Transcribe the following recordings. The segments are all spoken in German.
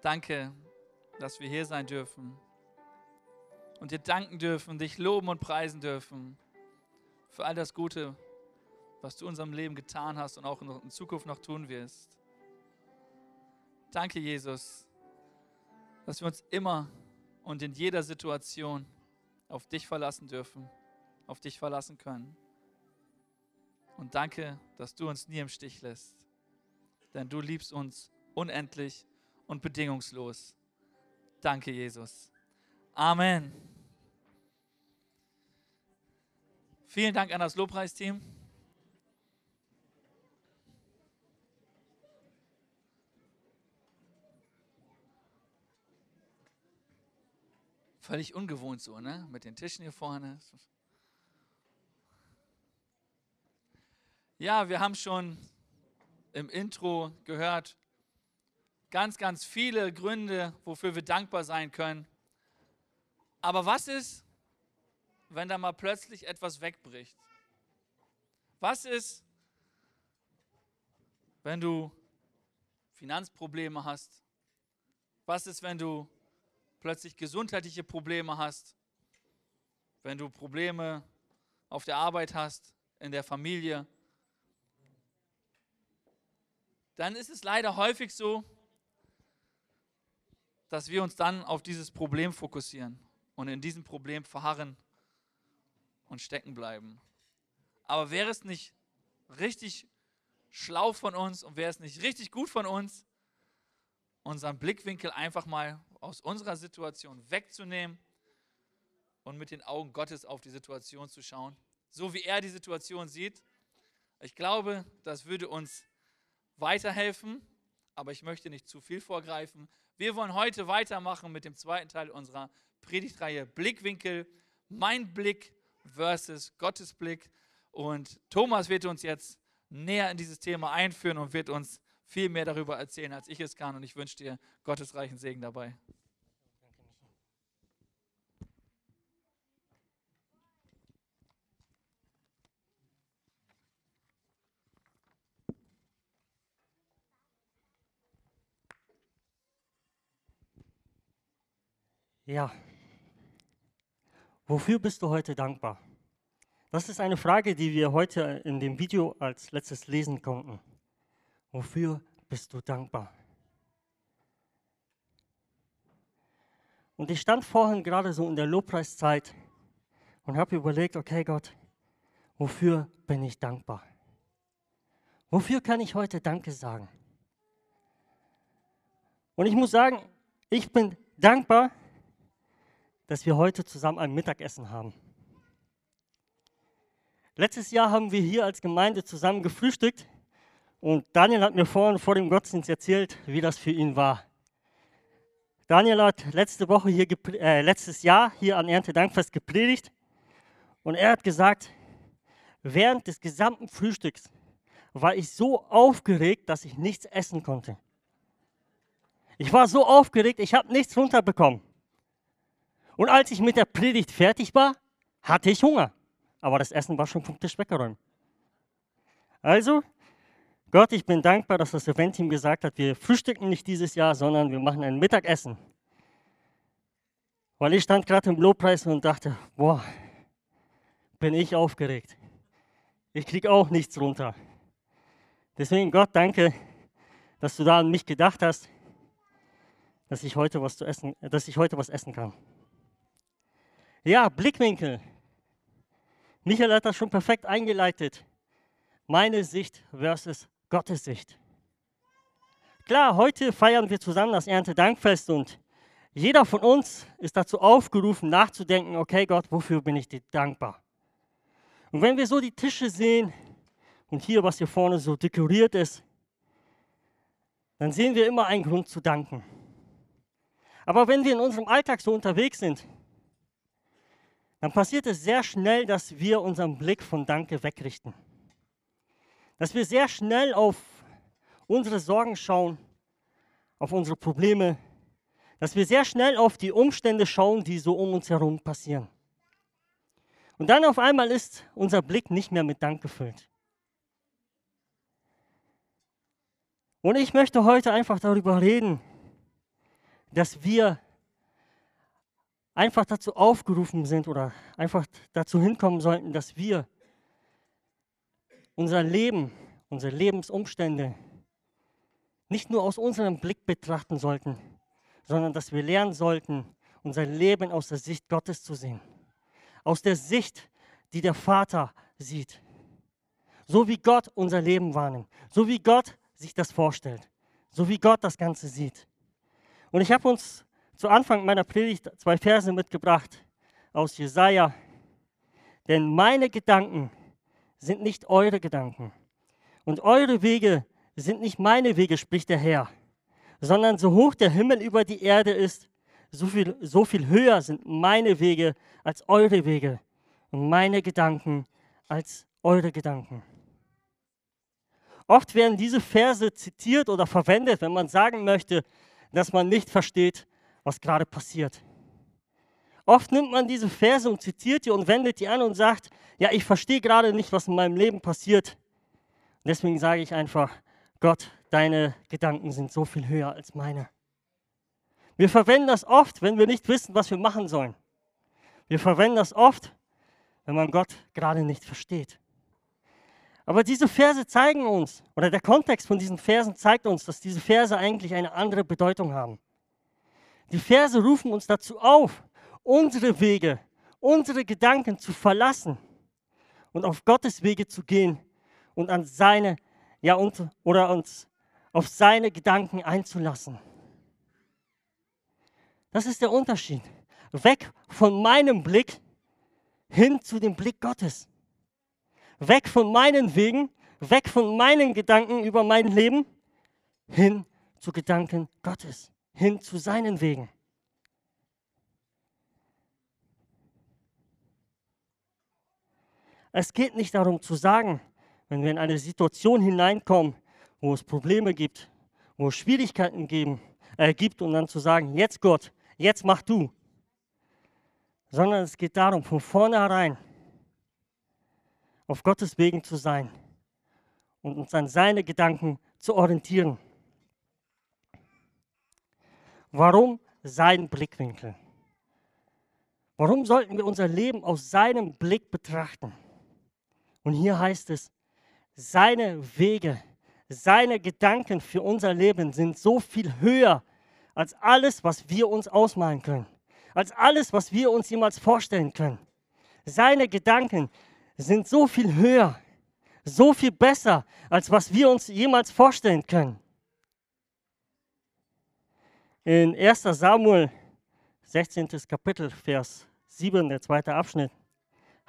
Danke, dass wir hier sein dürfen und dir danken dürfen, dich loben und preisen dürfen für all das Gute, was du in unserem Leben getan hast und auch in Zukunft noch tun wirst. Danke, Jesus, dass wir uns immer und in jeder Situation auf dich verlassen dürfen, auf dich verlassen können. Und danke, dass du uns nie im Stich lässt, denn du liebst uns unendlich und bedingungslos. Danke, Jesus. Amen. Vielen Dank an das Lobpreisteam. Völlig ungewohnt so, ne? Mit den Tischen hier vorne. Ja, wir haben schon im Intro gehört, ganz, ganz viele Gründe, wofür wir dankbar sein können. Aber was ist, wenn da mal plötzlich etwas wegbricht? Was ist, wenn du Finanzprobleme hast? Was ist, wenn du plötzlich gesundheitliche Probleme hast? Wenn du Probleme auf der Arbeit hast, in der Familie? Dann ist es leider häufig so, dass wir uns dann auf dieses Problem fokussieren und in diesem Problem verharren und stecken bleiben. Aber wäre es nicht richtig schlau von uns und wäre es nicht richtig gut von uns, unseren Blickwinkel einfach mal aus unserer Situation wegzunehmen und mit den Augen Gottes auf die Situation zu schauen, so wie er die Situation sieht. Ich glaube, das würde uns weiterhelfen, aber ich möchte nicht zu viel vorgreifen. Wir wollen heute weitermachen mit dem zweiten Teil unserer Predigtreihe Blickwinkel, mein Blick versus Gottes Blick. Und Thomas wird uns jetzt näher in dieses Thema einführen und wird uns viel mehr darüber erzählen, als ich es kann. Und ich wünsche dir Gottes reichen Segen dabei. Ja. Wofür bist du heute dankbar? Das ist eine Frage, die wir heute in dem Video als letztes lesen konnten. Wofür bist du dankbar? Und ich stand vorhin gerade so in der Lobpreiszeit und habe überlegt, okay Gott, wofür bin ich dankbar? Wofür kann ich heute Danke sagen? Und ich muss sagen, ich bin dankbar, dass wir heute zusammen ein Mittagessen haben. Letztes Jahr haben wir hier als Gemeinde zusammen gefrühstückt und Daniel hat mir vorhin vor dem Gottesdienst erzählt, wie das für ihn war. Daniel hat letzte Woche hier, äh, letztes Jahr hier an Erntedankfest gepredigt und er hat gesagt, während des gesamten Frühstücks war ich so aufgeregt, dass ich nichts essen konnte. Ich war so aufgeregt, ich habe nichts runterbekommen. Und als ich mit der Predigt fertig war, hatte ich Hunger. Aber das Essen war schon vom Tisch weggeräumt. Also, Gott, ich bin dankbar, dass das Event-Team gesagt hat, wir frühstücken nicht dieses Jahr, sondern wir machen ein Mittagessen. Weil ich stand gerade im Lobpreis und dachte, boah, bin ich aufgeregt. Ich kriege auch nichts runter. Deswegen, Gott, danke, dass du da an mich gedacht hast, dass ich heute was zu essen, dass ich heute was essen kann. Ja, Blickwinkel. Michael hat das schon perfekt eingeleitet. Meine Sicht versus Gottes Sicht. Klar, heute feiern wir zusammen das Erntedankfest und jeder von uns ist dazu aufgerufen, nachzudenken, okay Gott, wofür bin ich dir dankbar? Und wenn wir so die Tische sehen und hier, was hier vorne so dekoriert ist, dann sehen wir immer einen Grund zu danken. Aber wenn wir in unserem Alltag so unterwegs sind, dann passiert es sehr schnell, dass wir unseren Blick von Danke wegrichten. Dass wir sehr schnell auf unsere Sorgen schauen, auf unsere Probleme, dass wir sehr schnell auf die Umstände schauen, die so um uns herum passieren. Und dann auf einmal ist unser Blick nicht mehr mit Dank gefüllt. Und ich möchte heute einfach darüber reden, dass wir einfach dazu aufgerufen sind oder einfach dazu hinkommen sollten, dass wir unser Leben, unsere Lebensumstände nicht nur aus unserem Blick betrachten sollten, sondern dass wir lernen sollten, unser Leben aus der Sicht Gottes zu sehen. Aus der Sicht, die der Vater sieht. So wie Gott unser Leben wahrnimmt. So wie Gott sich das vorstellt. So wie Gott das Ganze sieht. Und ich habe uns zu Anfang meiner Predigt zwei Verse mitgebracht aus Jesaja. Denn meine Gedanken sind nicht eure Gedanken. Und eure Wege sind nicht meine Wege, spricht der Herr. Sondern so hoch der Himmel über die Erde ist, so viel, so viel höher sind meine Wege als eure Wege und meine Gedanken als eure Gedanken. Oft werden diese Verse zitiert oder verwendet, wenn man sagen möchte, dass man nicht versteht, was gerade passiert. Oft nimmt man diese Verse und zitiert die und wendet die an und sagt, ja, ich verstehe gerade nicht, was in meinem Leben passiert. deswegen sage ich einfach, Gott, deine Gedanken sind so viel höher als meine. Wir verwenden das oft, wenn wir nicht wissen, was wir machen sollen. Wir verwenden das oft, wenn man Gott gerade nicht versteht. Aber diese Verse zeigen uns, oder der Kontext von diesen Versen zeigt uns, dass diese Verse eigentlich eine andere Bedeutung haben. Die Verse rufen uns dazu auf, unsere Wege, unsere Gedanken zu verlassen und auf Gottes Wege zu gehen und an seine, ja, und, oder uns auf seine Gedanken einzulassen. Das ist der Unterschied. Weg von meinem Blick hin zu dem Blick Gottes. Weg von meinen Wegen, weg von meinen Gedanken über mein Leben, hin zu Gedanken Gottes, hin zu seinen Wegen. Es geht nicht darum zu sagen, wenn wir in eine Situation hineinkommen, wo es Probleme gibt, wo es Schwierigkeiten geben, äh, gibt und dann zu sagen, jetzt Gott, jetzt mach du. Sondern es geht darum, von vornherein auf Gottes Wegen zu sein und uns an seine Gedanken zu orientieren. Warum sein Blickwinkel? Warum sollten wir unser Leben aus seinem Blick betrachten? Und hier heißt es, seine Wege, seine Gedanken für unser Leben sind so viel höher als alles, was wir uns ausmalen können, als alles, was wir uns jemals vorstellen können. Seine Gedanken sind so viel höher, so viel besser, als was wir uns jemals vorstellen können. In 1 Samuel 16. Kapitel, Vers 7, der zweite Abschnitt,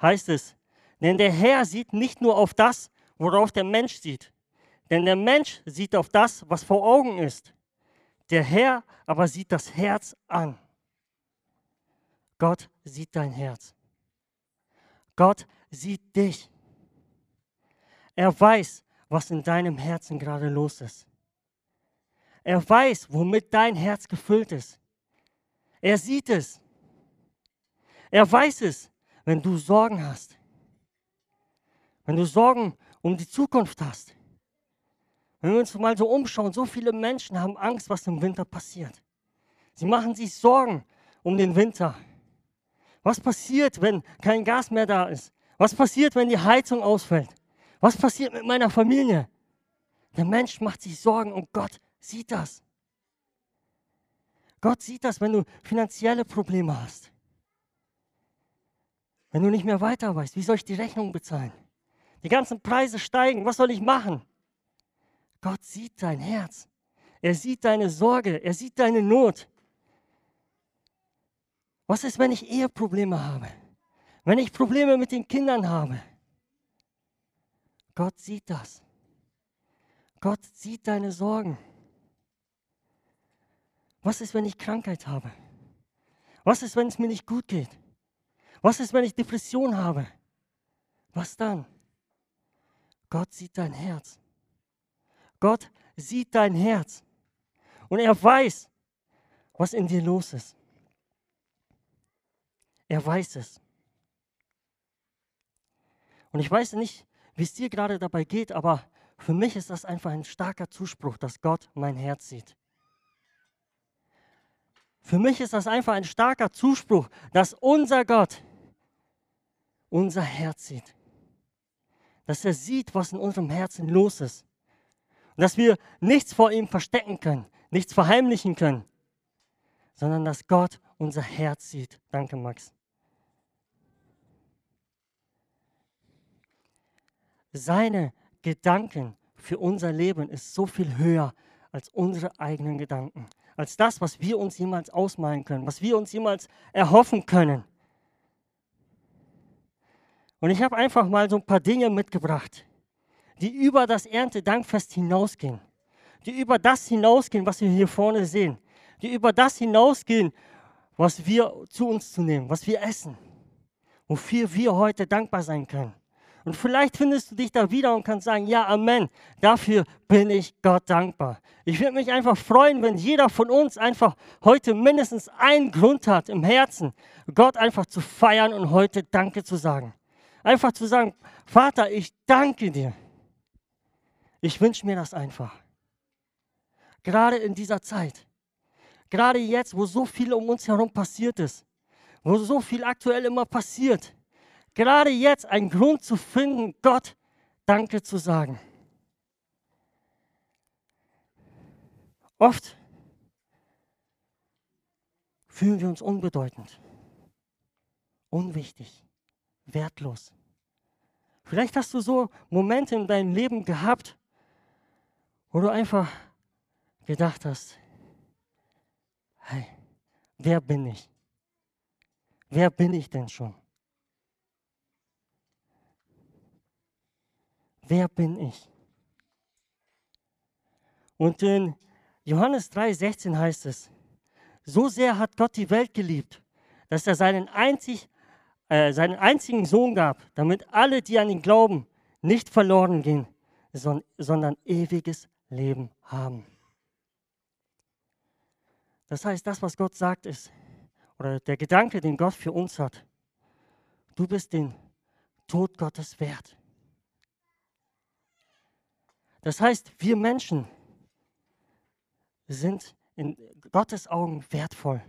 heißt es, denn der Herr sieht nicht nur auf das, worauf der Mensch sieht. Denn der Mensch sieht auf das, was vor Augen ist. Der Herr aber sieht das Herz an. Gott sieht dein Herz. Gott sieht dich. Er weiß, was in deinem Herzen gerade los ist. Er weiß, womit dein Herz gefüllt ist. Er sieht es. Er weiß es, wenn du Sorgen hast. Wenn du Sorgen um die Zukunft hast. Wenn wir uns mal so umschauen, so viele Menschen haben Angst, was im Winter passiert. Sie machen sich Sorgen um den Winter. Was passiert, wenn kein Gas mehr da ist? Was passiert, wenn die Heizung ausfällt? Was passiert mit meiner Familie? Der Mensch macht sich Sorgen und Gott sieht das. Gott sieht das, wenn du finanzielle Probleme hast. Wenn du nicht mehr weiter weißt, wie soll ich die Rechnung bezahlen? Die ganzen Preise steigen. Was soll ich machen? Gott sieht dein Herz. Er sieht deine Sorge. Er sieht deine Not. Was ist, wenn ich Eheprobleme habe? Wenn ich Probleme mit den Kindern habe? Gott sieht das. Gott sieht deine Sorgen. Was ist, wenn ich Krankheit habe? Was ist, wenn es mir nicht gut geht? Was ist, wenn ich Depression habe? Was dann? Gott sieht dein Herz. Gott sieht dein Herz. Und er weiß, was in dir los ist. Er weiß es. Und ich weiß nicht, wie es dir gerade dabei geht, aber für mich ist das einfach ein starker Zuspruch, dass Gott mein Herz sieht. Für mich ist das einfach ein starker Zuspruch, dass unser Gott unser Herz sieht. Dass er sieht, was in unserem Herzen los ist. Und dass wir nichts vor ihm verstecken können, nichts verheimlichen können, sondern dass Gott unser Herz sieht. Danke, Max. Seine Gedanken für unser Leben ist so viel höher als unsere eigenen Gedanken, als das, was wir uns jemals ausmalen können, was wir uns jemals erhoffen können. Und ich habe einfach mal so ein paar Dinge mitgebracht, die über das Erntedankfest hinausgehen, die über das hinausgehen, was wir hier vorne sehen, die über das hinausgehen, was wir zu uns zu nehmen, was wir essen, wofür wir heute dankbar sein können. Und vielleicht findest du dich da wieder und kannst sagen, ja, Amen, dafür bin ich Gott dankbar. Ich würde mich einfach freuen, wenn jeder von uns einfach heute mindestens einen Grund hat im Herzen, Gott einfach zu feiern und heute Danke zu sagen. Einfach zu sagen, Vater, ich danke dir. Ich wünsche mir das einfach. Gerade in dieser Zeit. Gerade jetzt, wo so viel um uns herum passiert ist. Wo so viel aktuell immer passiert gerade jetzt einen Grund zu finden, Gott Danke zu sagen. Oft fühlen wir uns unbedeutend, unwichtig, wertlos. Vielleicht hast du so Momente in deinem Leben gehabt, wo du einfach gedacht hast, hey, wer bin ich? Wer bin ich denn schon? Wer bin ich? Und in Johannes 3,16 heißt es, so sehr hat Gott die Welt geliebt, dass er seinen, einzig, äh, seinen einzigen Sohn gab, damit alle, die an ihn glauben, nicht verloren gehen, sondern ewiges Leben haben. Das heißt, das, was Gott sagt, ist, oder der Gedanke, den Gott für uns hat, du bist den Tod Gottes wert. Das heißt, wir Menschen sind in Gottes Augen wertvoll.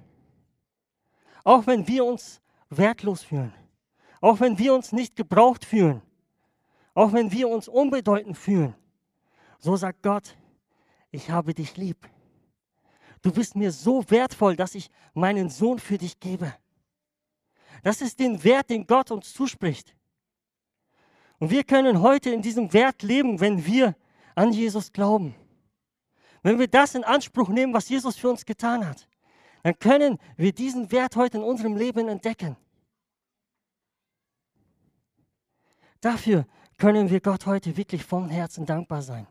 Auch wenn wir uns wertlos fühlen, auch wenn wir uns nicht gebraucht fühlen, auch wenn wir uns unbedeutend fühlen, so sagt Gott, ich habe dich lieb. Du bist mir so wertvoll, dass ich meinen Sohn für dich gebe. Das ist den Wert, den Gott uns zuspricht. Und wir können heute in diesem Wert leben, wenn wir an Jesus glauben, wenn wir das in Anspruch nehmen, was Jesus für uns getan hat, dann können wir diesen Wert heute in unserem Leben entdecken. Dafür können wir Gott heute wirklich vom Herzen dankbar sein.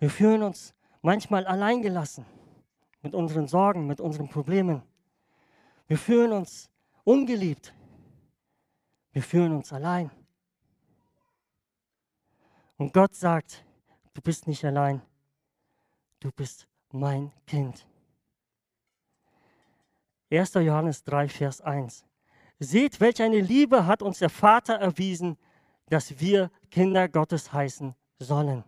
Wir fühlen uns manchmal alleingelassen mit unseren Sorgen, mit unseren Problemen. Wir fühlen uns ungeliebt. Wir fühlen uns allein. Und Gott sagt, du bist nicht allein, du bist mein Kind. 1. Johannes 3, Vers 1. Seht, welch eine Liebe hat uns der Vater erwiesen, dass wir Kinder Gottes heißen sollen.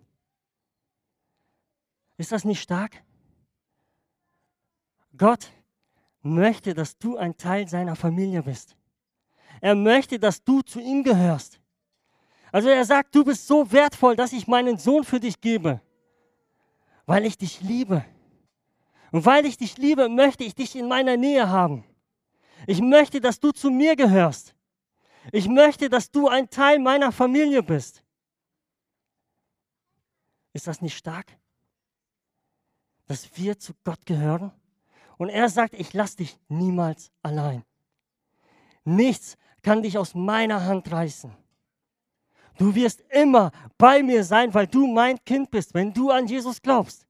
Ist das nicht stark? Gott möchte, dass du ein Teil seiner Familie bist. Er möchte, dass du zu ihm gehörst. Also er sagt, du bist so wertvoll, dass ich meinen Sohn für dich gebe, weil ich dich liebe. Und weil ich dich liebe, möchte ich dich in meiner Nähe haben. Ich möchte, dass du zu mir gehörst. Ich möchte, dass du ein Teil meiner Familie bist. Ist das nicht stark? Dass wir zu Gott gehören? Und er sagt, ich lasse dich niemals allein. Nichts kann dich aus meiner Hand reißen. Du wirst immer bei mir sein, weil du mein Kind bist, wenn du an Jesus glaubst.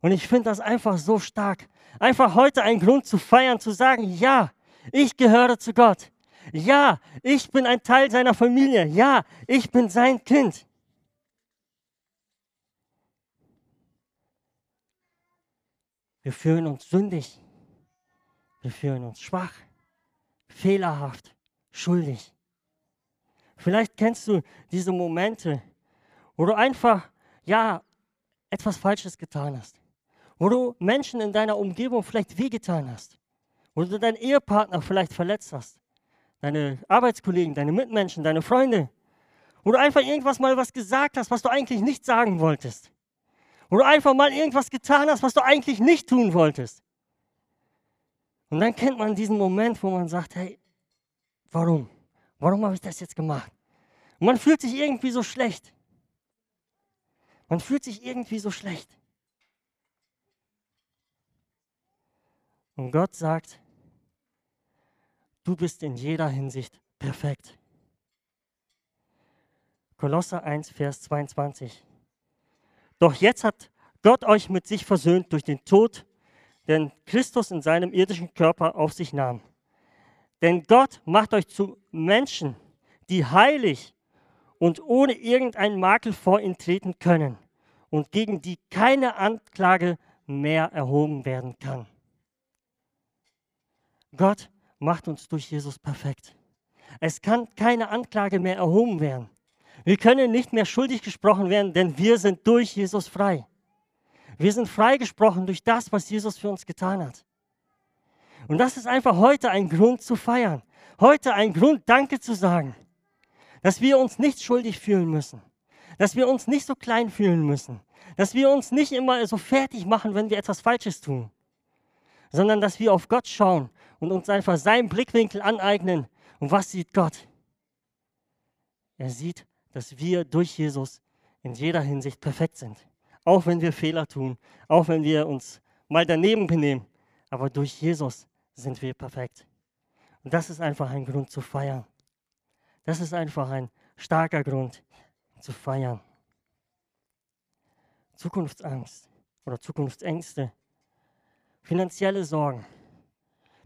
Und ich finde das einfach so stark. Einfach heute ein Grund zu feiern, zu sagen, ja, ich gehöre zu Gott. Ja, ich bin ein Teil seiner Familie. Ja, ich bin sein Kind. Wir fühlen uns sündig. Wir fühlen uns schwach, fehlerhaft, schuldig. Vielleicht kennst du diese Momente, wo du einfach, ja, etwas Falsches getan hast. wo du Menschen in deiner Umgebung vielleicht wehgetan hast, wo du deinen Ehepartner vielleicht verletzt hast, deine Arbeitskollegen, deine Mitmenschen, deine Freunde, wo du einfach irgendwas mal was gesagt hast, was du eigentlich nicht sagen wolltest, wo du einfach mal irgendwas getan hast, was du eigentlich nicht tun wolltest. Und dann kennt man diesen Moment, wo man sagt, hey, warum? Warum habe ich das jetzt gemacht? Und man fühlt sich irgendwie so schlecht. Man fühlt sich irgendwie so schlecht. Und Gott sagt, du bist in jeder Hinsicht perfekt. Kolosser 1, Vers 22. Doch jetzt hat Gott euch mit sich versöhnt durch den Tod, den Christus in seinem irdischen Körper auf sich nahm. Denn Gott macht euch zu Menschen, die heilig und ohne irgendeinen Makel vor ihn treten können und gegen die keine Anklage mehr erhoben werden kann. Gott macht uns durch Jesus perfekt. Es kann keine Anklage mehr erhoben werden. Wir können nicht mehr schuldig gesprochen werden, denn wir sind durch Jesus frei. Wir sind freigesprochen durch das, was Jesus für uns getan hat. Und das ist einfach heute ein Grund zu feiern. Heute ein Grund, Danke zu sagen. Dass wir uns nicht schuldig fühlen müssen. Dass wir uns nicht so klein fühlen müssen. Dass wir uns nicht immer so fertig machen, wenn wir etwas Falsches tun. Sondern dass wir auf Gott schauen und uns einfach seinen Blickwinkel aneignen. Und was sieht Gott? Er sieht, dass wir durch Jesus in jeder Hinsicht perfekt sind. Auch wenn wir Fehler tun, auch wenn wir uns mal daneben benehmen. Aber durch Jesus sind wir perfekt. Und das ist einfach ein Grund zu feiern. Das ist einfach ein starker Grund zu feiern. Zukunftsangst oder Zukunftsängste, finanzielle Sorgen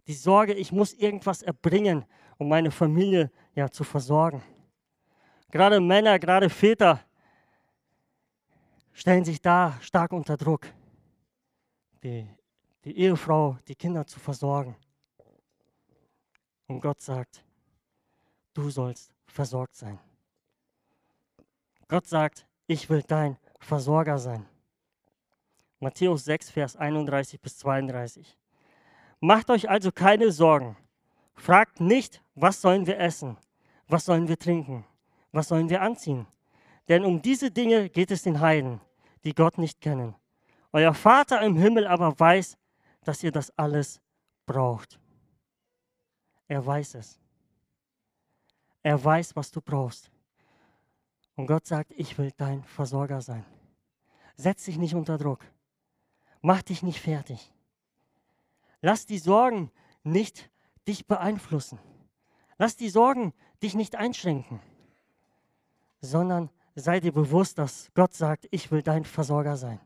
die Sorge, ich muss irgendwas erbringen, um meine Familie ja, zu versorgen. Gerade Männer, gerade Väter stellen sich da stark unter Druck, die, die Ehefrau, die Kinder zu versorgen. Und Gott sagt, du sollst versorgt sein. Gott sagt, ich will dein Versorger sein. Matthäus 6, Vers 31 bis 32. Macht euch also keine Sorgen. Fragt nicht, was sollen wir essen? Was sollen wir trinken? Was sollen wir anziehen? Denn um diese Dinge geht es den Heiden, die Gott nicht kennen. Euer Vater im Himmel aber weiß, dass ihr das alles braucht. Er weiß es. Er weiß, was du brauchst. Und Gott sagt, ich will dein Versorger sein. Setz dich nicht unter Druck. Mach dich nicht fertig. Lass die Sorgen nicht dich beeinflussen. Lass die Sorgen dich nicht einschränken, sondern sei dir bewusst, dass Gott sagt, ich will dein Versorger sein.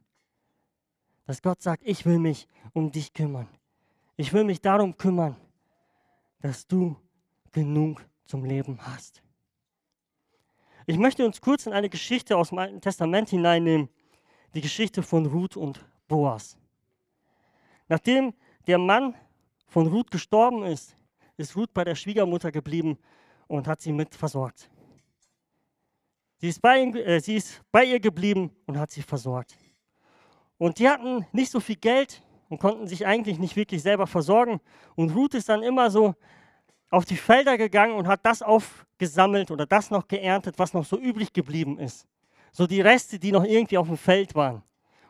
Dass Gott sagt, ich will mich um dich kümmern. Ich will mich darum kümmern, dass du genug zum Leben hast. Ich möchte uns kurz in eine Geschichte aus dem Alten Testament hineinnehmen, die Geschichte von Ruth und Boas. Nachdem der Mann von Ruth gestorben ist, ist Ruth bei der Schwiegermutter geblieben und hat sie mit versorgt. Sie ist bei, äh, sie ist bei ihr geblieben und hat sie versorgt. Und die hatten nicht so viel Geld und konnten sich eigentlich nicht wirklich selber versorgen. Und Ruth ist dann immer so auf die Felder gegangen und hat das aufgesammelt oder das noch geerntet, was noch so übrig geblieben ist. So die Reste, die noch irgendwie auf dem Feld waren.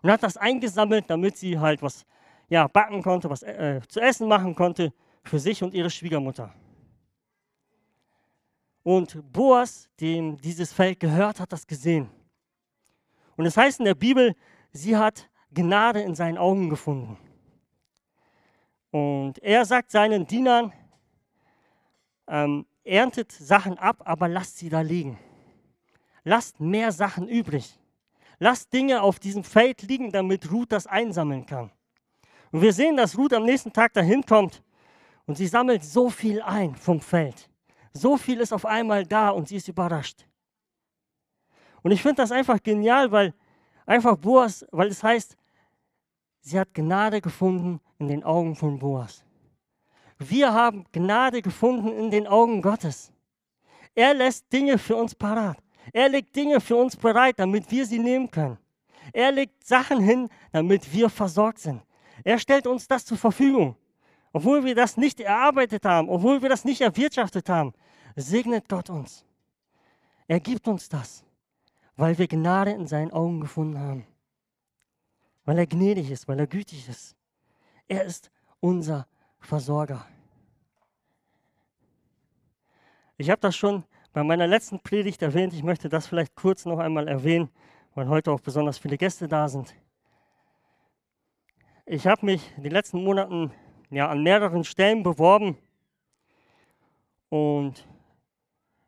Und hat das eingesammelt, damit sie halt was ja, backen konnte, was äh, zu essen machen konnte für sich und ihre Schwiegermutter. Und Boas, dem dieses Feld gehört, hat das gesehen. Und es heißt in der Bibel, sie hat Gnade in seinen Augen gefunden. Und er sagt seinen Dienern, ähm, erntet Sachen ab, aber lasst sie da liegen. Lasst mehr Sachen übrig. Lasst Dinge auf diesem Feld liegen, damit Ruth das einsammeln kann. Und wir sehen, dass Ruth am nächsten Tag dahin kommt und sie sammelt so viel ein vom Feld. So viel ist auf einmal da und sie ist überrascht. Und ich finde das einfach genial, weil einfach Boas, weil es heißt, sie hat Gnade gefunden in den Augen von Boas. Wir haben Gnade gefunden in den Augen Gottes. Er lässt Dinge für uns parat. Er legt Dinge für uns bereit, damit wir sie nehmen können. Er legt Sachen hin, damit wir versorgt sind. Er stellt uns das zur Verfügung. Obwohl wir das nicht erarbeitet haben, obwohl wir das nicht erwirtschaftet haben, segnet Gott uns. Er gibt uns das, weil wir Gnade in seinen Augen gefunden haben. Weil er gnädig ist, weil er gütig ist. Er ist unser Versorger. Ich habe das schon bei meiner letzten Predigt erwähnt. Ich möchte das vielleicht kurz noch einmal erwähnen, weil heute auch besonders viele Gäste da sind. Ich habe mich in den letzten Monaten ja, an mehreren Stellen beworben und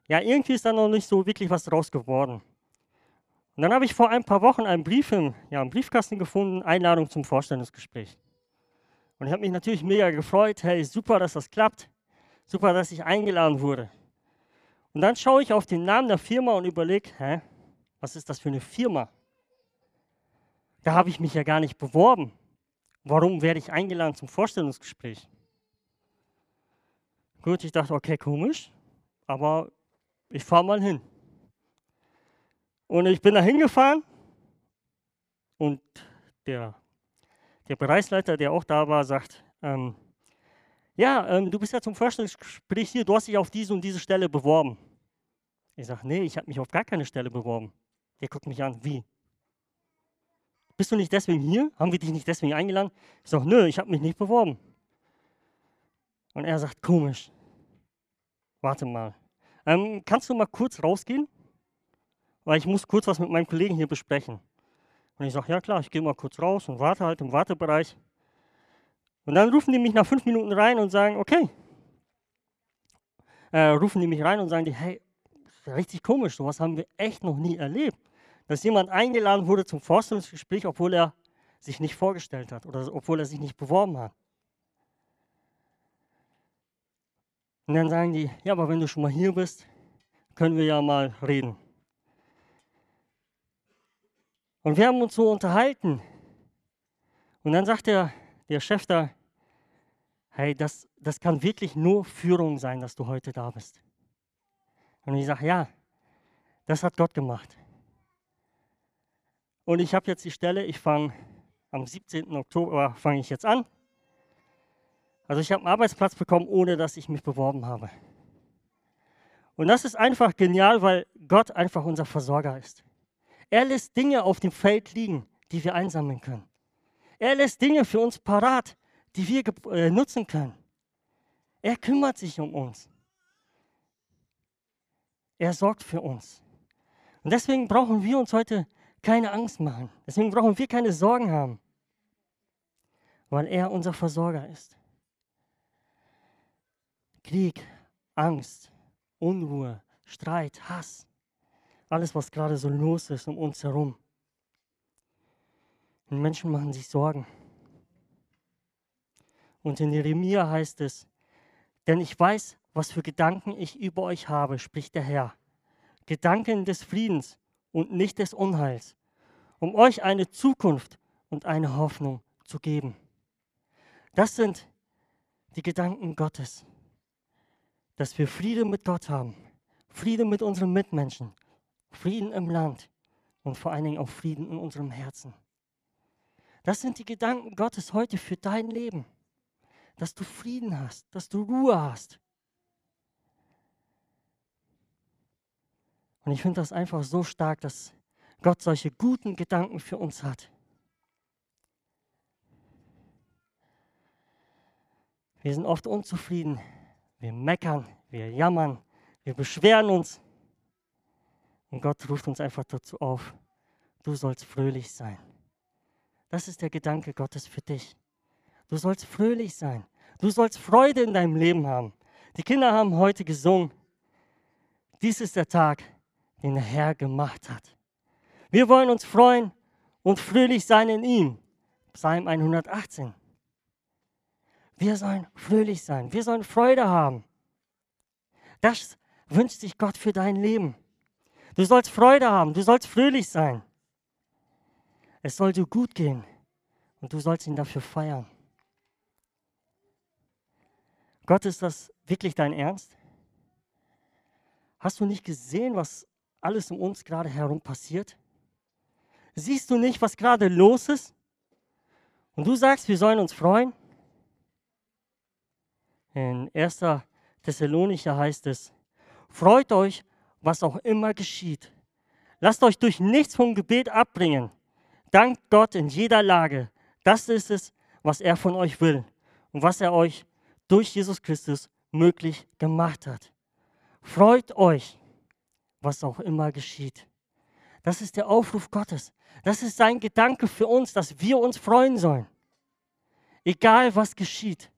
ja, irgendwie ist da noch nicht so wirklich was draus geworden. Und dann habe ich vor ein paar Wochen einen Brief im, ja, im Briefkasten gefunden, Einladung zum Vorstellungsgespräch. Und ich habe mich natürlich mega gefreut, hey, super, dass das klappt, super, dass ich eingeladen wurde. Und dann schaue ich auf den Namen der Firma und überlege, was ist das für eine Firma? Da habe ich mich ja gar nicht beworben. Warum werde ich eingeladen zum Vorstellungsgespräch? Gut, ich dachte, okay, komisch, aber ich fahre mal hin. Und ich bin da hingefahren und der, der Bereichsleiter, der auch da war, sagt, ähm, ja, ähm, du bist ja zum Vorstellungsgespräch hier, du hast dich auf diese und diese Stelle beworben. Ich sage, nee, ich habe mich auf gar keine Stelle beworben. Der guckt mich an, wie? Bist du nicht deswegen hier? Haben wir dich nicht deswegen eingeladen? Ich sage, nö, ich habe mich nicht beworben. Und er sagt, komisch. Warte mal. Ähm, kannst du mal kurz rausgehen? Weil ich muss kurz was mit meinem Kollegen hier besprechen. Und ich sage, ja klar, ich gehe mal kurz raus und warte halt im Wartebereich. Und dann rufen die mich nach fünf Minuten rein und sagen, okay. Äh, rufen die mich rein und sagen die, hey, richtig komisch, sowas haben wir echt noch nie erlebt. Dass jemand eingeladen wurde zum Vorstellungsgespräch, obwohl er sich nicht vorgestellt hat oder obwohl er sich nicht beworben hat. Und dann sagen die, ja, aber wenn du schon mal hier bist, können wir ja mal reden. Und wir haben uns so unterhalten. Und dann sagt der, der Chef da, hey, das, das kann wirklich nur Führung sein, dass du heute da bist. Und ich sage, ja, das hat Gott gemacht. Und ich habe jetzt die Stelle, ich fange am 17. Oktober, fange ich jetzt an. Also ich habe einen Arbeitsplatz bekommen, ohne dass ich mich beworben habe. Und das ist einfach genial, weil Gott einfach unser Versorger ist. Er lässt Dinge auf dem Feld liegen, die wir einsammeln können. Er lässt Dinge für uns parat, die wir äh, nutzen können. Er kümmert sich um uns. Er sorgt für uns. Und deswegen brauchen wir uns heute keine Angst machen. Deswegen brauchen wir keine Sorgen haben, weil er unser Versorger ist. Krieg, Angst, Unruhe, Streit, Hass, alles, was gerade so los ist um uns herum. Und Menschen machen sich Sorgen. Und in Jeremia heißt es, denn ich weiß, was für Gedanken ich über euch habe, spricht der Herr. Gedanken des Friedens und nicht des Unheils, um euch eine Zukunft und eine Hoffnung zu geben. Das sind die Gedanken Gottes dass wir Frieden mit Gott haben, Frieden mit unseren Mitmenschen, Frieden im Land und vor allen Dingen auch Frieden in unserem Herzen. Das sind die Gedanken Gottes heute für dein Leben, dass du Frieden hast, dass du Ruhe hast. Und ich finde das einfach so stark, dass Gott solche guten Gedanken für uns hat. Wir sind oft unzufrieden wir meckern, wir jammern, wir beschweren uns. Und Gott ruft uns einfach dazu auf, du sollst fröhlich sein. Das ist der Gedanke Gottes für dich. Du sollst fröhlich sein. Du sollst Freude in deinem Leben haben. Die Kinder haben heute gesungen, dies ist der Tag, den der Herr gemacht hat. Wir wollen uns freuen und fröhlich sein in ihm. Psalm 118. Wir sollen fröhlich sein. Wir sollen Freude haben. Das wünscht sich Gott für dein Leben. Du sollst Freude haben. Du sollst fröhlich sein. Es soll dir gut gehen. Und du sollst ihn dafür feiern. Gott, ist das wirklich dein Ernst? Hast du nicht gesehen, was alles um uns gerade herum passiert? Siehst du nicht, was gerade los ist? Und du sagst, wir sollen uns freuen? In 1. Thessalonicher heißt es, freut euch, was auch immer geschieht. Lasst euch durch nichts vom Gebet abbringen. Dankt Gott in jeder Lage. Das ist es, was er von euch will und was er euch durch Jesus Christus möglich gemacht hat. Freut euch, was auch immer geschieht. Das ist der Aufruf Gottes. Das ist sein Gedanke für uns, dass wir uns freuen sollen. Egal was geschieht.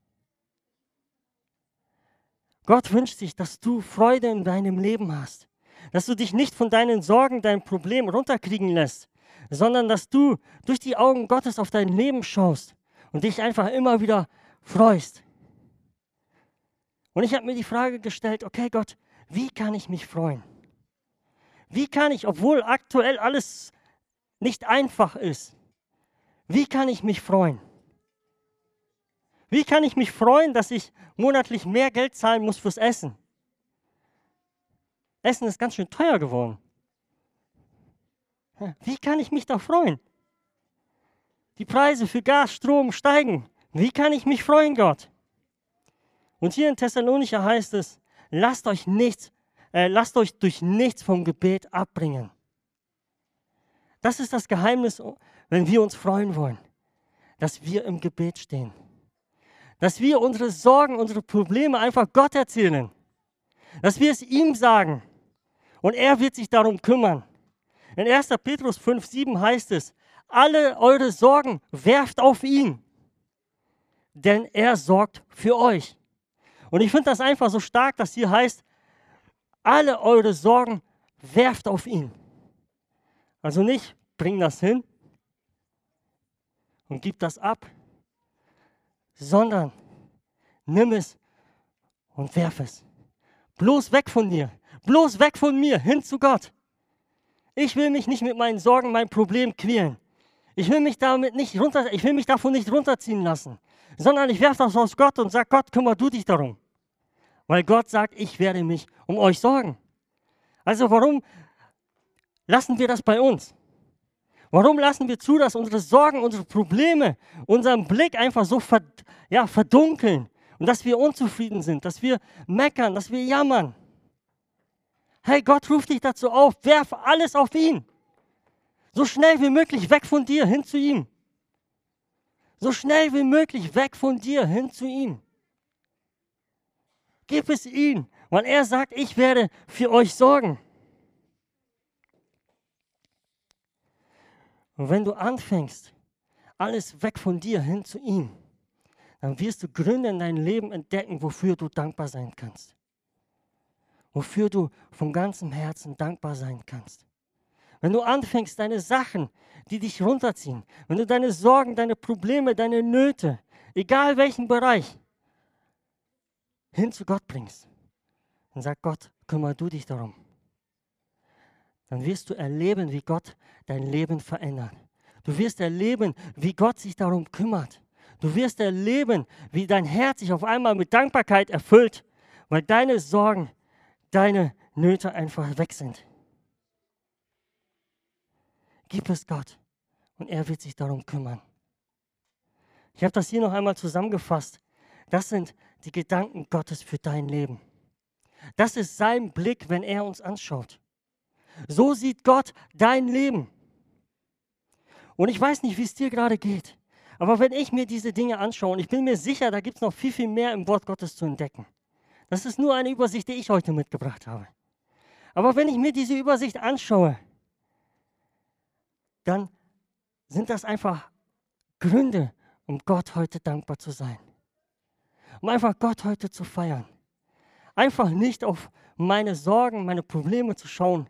Gott wünscht sich, dass du Freude in deinem Leben hast. Dass du dich nicht von deinen Sorgen, deinem Problem runterkriegen lässt, sondern dass du durch die Augen Gottes auf dein Leben schaust und dich einfach immer wieder freust. Und ich habe mir die Frage gestellt, okay Gott, wie kann ich mich freuen? Wie kann ich, obwohl aktuell alles nicht einfach ist, wie kann ich mich freuen? Wie kann ich mich freuen, dass ich monatlich mehr Geld zahlen muss fürs Essen? Essen ist ganz schön teuer geworden. Wie kann ich mich da freuen? Die Preise für Gas, Strom steigen. Wie kann ich mich freuen, Gott? Und hier in Thessalonicher heißt es, lasst euch nichts, äh, lasst euch durch nichts vom Gebet abbringen. Das ist das Geheimnis, wenn wir uns freuen wollen, dass wir im Gebet stehen. Dass wir unsere Sorgen, unsere Probleme einfach Gott erzählen. Dass wir es ihm sagen. Und er wird sich darum kümmern. In 1. Petrus 5, 7 heißt es, alle eure Sorgen werft auf ihn, denn er sorgt für euch. Und ich finde das einfach so stark, dass hier heißt, alle eure Sorgen werft auf ihn. Also nicht, bring das hin und gib das ab, sondern nimm es und werf es. Bloß weg von dir, bloß weg von mir, hin zu Gott. Ich will mich nicht mit meinen Sorgen, meinem Problem quälen. Ich will mich damit nicht runter, ich will mich davon nicht runterziehen lassen, sondern ich werfe das aus Gott und sage, Gott, kümmer du dich darum. Weil Gott sagt, ich werde mich um euch sorgen. Also warum lassen wir das bei uns? Warum lassen wir zu, dass unsere Sorgen, unsere Probleme, unseren Blick einfach so verd ja, verdunkeln und dass wir unzufrieden sind, dass wir meckern, dass wir jammern? Hey, Gott ruft dich dazu auf, werf alles auf ihn. So schnell wie möglich weg von dir hin zu ihm. So schnell wie möglich weg von dir hin zu ihm. Gib es ihm, weil er sagt, ich werde für euch sorgen. Und wenn du anfängst, alles weg von dir hin zu ihm, dann wirst du Gründe in deinem Leben entdecken, wofür du dankbar sein kannst. Wofür du von ganzem Herzen dankbar sein kannst. Wenn du anfängst, deine Sachen, die dich runterziehen, wenn du deine Sorgen, deine Probleme, deine Nöte, egal welchen Bereich, hin zu Gott bringst und sag Gott, kümmere du dich darum. Dann wirst du erleben, wie Gott dein Leben verändert. Du wirst erleben, wie Gott sich darum kümmert. Du wirst erleben, wie dein Herz sich auf einmal mit Dankbarkeit erfüllt, weil deine Sorgen, deine Nöte einfach weg sind. Gib es Gott und er wird sich darum kümmern. Ich habe das hier noch einmal zusammengefasst. Das sind die Gedanken Gottes für dein Leben. Das ist sein Blick, wenn er uns anschaut. So sieht Gott dein Leben. Und ich weiß nicht, wie es dir gerade geht, aber wenn ich mir diese Dinge anschaue, und ich bin mir sicher, da gibt es noch viel, viel mehr im Wort Gottes zu entdecken. Das ist nur eine Übersicht, die ich heute mitgebracht habe. Aber wenn ich mir diese Übersicht anschaue, dann sind das einfach Gründe, um Gott heute dankbar zu sein um einfach Gott heute zu feiern. Einfach nicht auf meine Sorgen, meine Probleme zu schauen,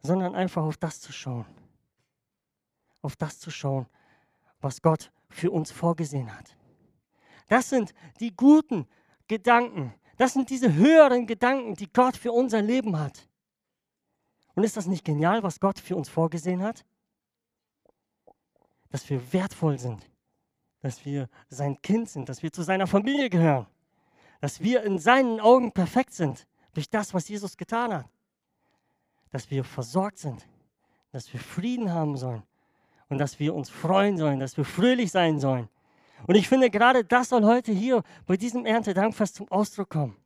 sondern einfach auf das zu schauen. Auf das zu schauen, was Gott für uns vorgesehen hat. Das sind die guten Gedanken. Das sind diese höheren Gedanken, die Gott für unser Leben hat. Und ist das nicht genial, was Gott für uns vorgesehen hat? Dass wir wertvoll sind, dass wir sein Kind sind, dass wir zu seiner Familie gehören, dass wir in seinen Augen perfekt sind durch das, was Jesus getan hat, dass wir versorgt sind, dass wir Frieden haben sollen und dass wir uns freuen sollen, dass wir fröhlich sein sollen. Und ich finde, gerade das soll heute hier bei diesem Erntedankfest zum Ausdruck kommen,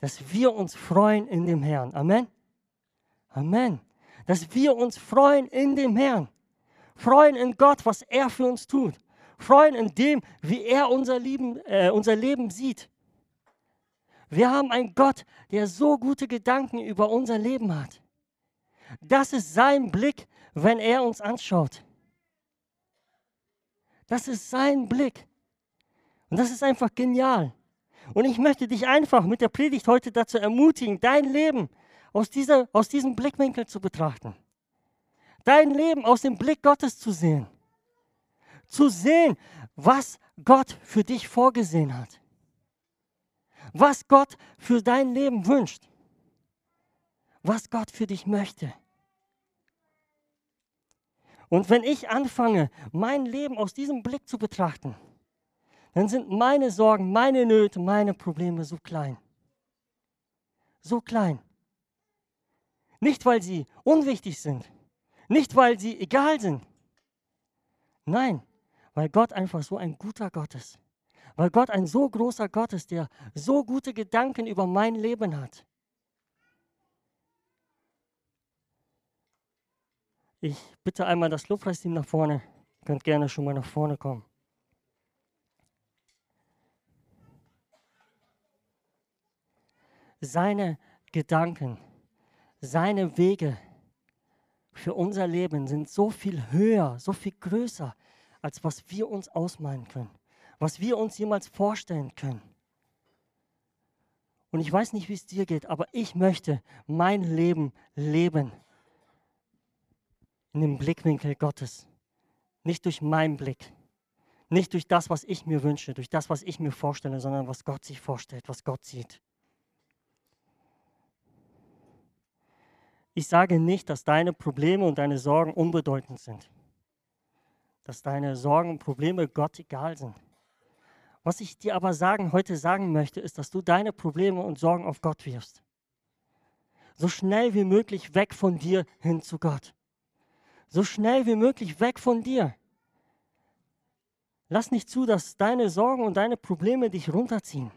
dass wir uns freuen in dem Herrn. Amen. Amen. Dass wir uns freuen in dem Herrn. Freuen in Gott, was er für uns tut. Freuen in dem, wie er unser Leben, äh, unser Leben sieht. Wir haben einen Gott, der so gute Gedanken über unser Leben hat. Das ist sein Blick, wenn er uns anschaut. Das ist sein Blick. Und das ist einfach genial. Und ich möchte dich einfach mit der Predigt heute dazu ermutigen, dein Leben aus, dieser, aus diesem Blickwinkel zu betrachten. Dein Leben aus dem Blick Gottes zu sehen. Zu sehen, was Gott für dich vorgesehen hat. Was Gott für dein Leben wünscht. Was Gott für dich möchte. Und wenn ich anfange, mein Leben aus diesem Blick zu betrachten, dann sind meine Sorgen, meine Nöte, meine Probleme so klein. So klein. Nicht, weil sie unwichtig sind, nicht, weil sie egal sind. Nein, weil Gott einfach so ein guter Gott ist. Weil Gott ein so großer Gott ist, der so gute Gedanken über mein Leben hat. Ich bitte einmal das Lobpreisteam nach vorne. Ihr könnt gerne schon mal nach vorne kommen. Seine Gedanken, seine Wege für unser Leben sind so viel höher, so viel größer, als was wir uns ausmalen können, was wir uns jemals vorstellen können. Und ich weiß nicht, wie es dir geht, aber ich möchte mein Leben leben in dem Blickwinkel Gottes. Nicht durch meinen Blick, nicht durch das, was ich mir wünsche, durch das, was ich mir vorstelle, sondern was Gott sich vorstellt, was Gott sieht. Ich sage nicht, dass deine Probleme und deine Sorgen unbedeutend sind. Dass deine Sorgen und Probleme Gott egal sind. Was ich dir aber sagen, heute sagen möchte, ist, dass du deine Probleme und Sorgen auf Gott wirfst. So schnell wie möglich weg von dir hin zu Gott. So schnell wie möglich weg von dir. Lass nicht zu, dass deine Sorgen und deine Probleme dich runterziehen,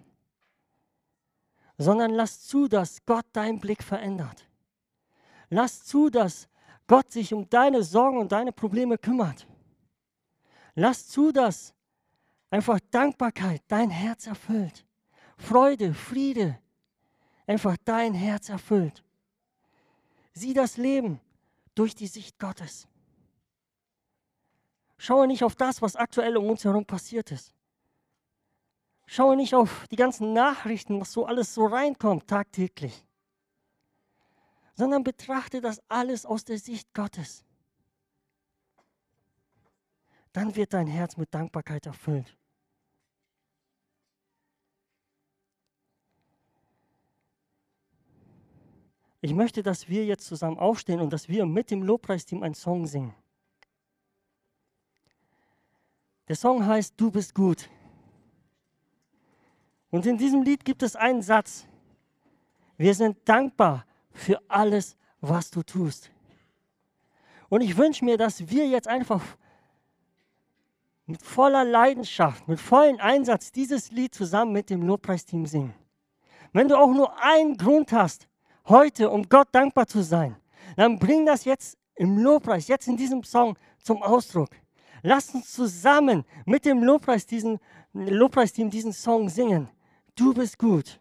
sondern lass zu, dass Gott deinen Blick verändert. Lass zu, dass Gott sich um deine Sorgen und deine Probleme kümmert. Lass zu, dass einfach Dankbarkeit dein Herz erfüllt. Freude, Friede, einfach dein Herz erfüllt. Sieh das Leben durch die Sicht Gottes. Schaue nicht auf das, was aktuell um uns herum passiert ist. Schaue nicht auf die ganzen Nachrichten, was so alles so reinkommt tagtäglich sondern betrachte das alles aus der Sicht Gottes. Dann wird dein Herz mit Dankbarkeit erfüllt. Ich möchte, dass wir jetzt zusammen aufstehen und dass wir mit dem Lobpreisteam einen Song singen. Der Song heißt Du bist gut. Und in diesem Lied gibt es einen Satz. Wir sind dankbar für alles, was du tust. Und ich wünsche mir, dass wir jetzt einfach mit voller Leidenschaft, mit vollem Einsatz dieses Lied zusammen mit dem Lobpreisteam singen. Wenn du auch nur einen Grund hast, heute, um Gott dankbar zu sein, dann bring das jetzt im Lobpreis, jetzt in diesem Song zum Ausdruck. Lass uns zusammen mit dem Lobpreis diesen, Lobpreisteam diesen Song singen. Du bist gut.